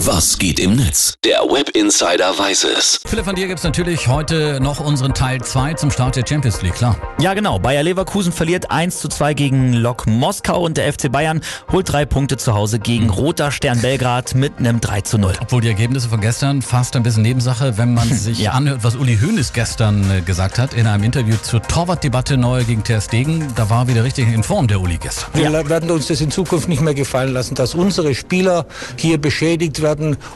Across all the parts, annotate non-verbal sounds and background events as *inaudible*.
Was geht im Netz? Der Web Insider weiß es. Philipp, von dir gibt es natürlich heute noch unseren Teil 2 zum Start der Champions League, klar. Ja, genau. Bayer Leverkusen verliert 1 zu 2 gegen Lok Moskau und der FC Bayern holt drei Punkte zu Hause gegen Roter Stern Belgrad mit einem 3 zu 0. Obwohl die Ergebnisse von gestern fast ein bisschen Nebensache, wenn man *laughs* sich Ja. anhört, was Uli Hoeneß gestern äh, gesagt hat in einem Interview zur Torwartdebatte neu gegen Ter Stegen. Da war wieder richtig in Form der Uli gestern. Wir werden uns das in Zukunft nicht mehr gefallen lassen, dass unsere Spieler hier beschädigt werden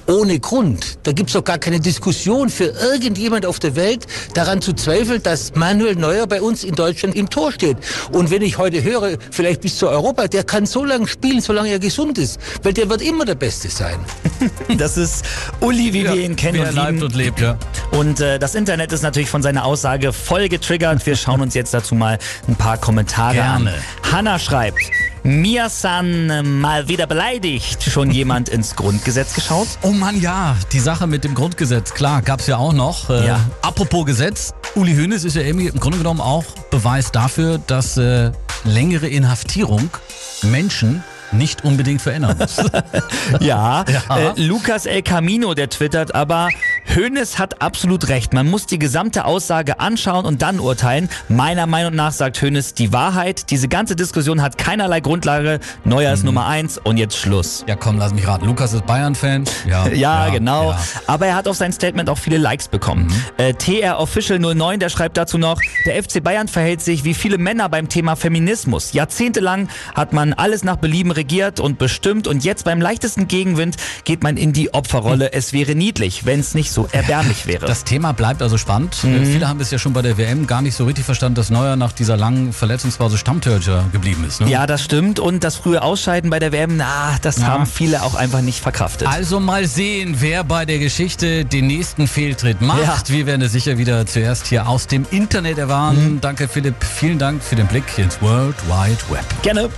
ohne Grund. Da gibt es doch gar keine Diskussion für irgendjemand auf der Welt daran zu zweifeln, dass Manuel Neuer bei uns in Deutschland im Tor steht. Und wenn ich heute höre, vielleicht bis zu Europa, der kann so lange spielen, solange er gesund ist, weil der wird immer der Beste sein. *laughs* Das ist Uli, wie wir ihn kennen Wie er und lieben. und lebt, ja. Und äh, das Internet ist natürlich von seiner Aussage voll getriggert. Wir schauen uns jetzt dazu mal ein paar Kommentare Gerne. an. Hanna schreibt, Miasan äh, mal wieder beleidigt. Schon jemand *laughs* ins Grundgesetz geschaut? Oh Mann, ja, die Sache mit dem Grundgesetz, klar, gab's ja auch noch. Äh, Ja. Apropos Gesetz, Uli Hoeneß ist ja irgendwie im Grunde genommen auch Beweis dafür, dass äh, längere Inhaftierung Menschen nicht unbedingt verändern muss. *laughs* Ja, Ja. Äh, Lukas El Camino, der twittert, aber Hoeneß hat absolut recht. Man muss die gesamte Aussage anschauen und dann urteilen. Meiner Meinung nach sagt Hoeneß die Wahrheit. Diese ganze Diskussion hat keinerlei Grundlage. Neuer ist Nummer eins und jetzt Schluss. ja, komm, lass mich raten. Lukas ist Bayern-Fan. Ja, *laughs* Ja, genau. ja. Aber er hat auf sein Statement auch viele Likes bekommen. Äh, TR Official 09, der schreibt dazu noch, der FC Bayern verhält sich wie viele Männer beim Thema Feminismus. Jahrzehntelang hat man alles nach Belieben regiert und bestimmt und jetzt beim leichtesten Gegenwind geht man in die Opferrolle. Es wäre niedlich, wenn es nicht so *laughs* erbärmlich wäre. Das Thema bleibt also spannend. Mhm. Viele haben es ja schon bei der WM gar nicht so richtig verstanden, dass Neuer nach dieser langen Verletzungspause Stammtorhüter geblieben ist. Ne? ja, das stimmt. Und das frühe Ausscheiden bei der WM, na, das Ja. haben viele auch einfach nicht verkraftet. Also mal sehen, wer bei der Geschichte den nächsten Fehltritt macht. Ja. Wir werden es sicher wieder zuerst hier aus dem Internet erfahren. Danke Philipp, vielen Dank für den Blick ins World Wide Web. Gerne.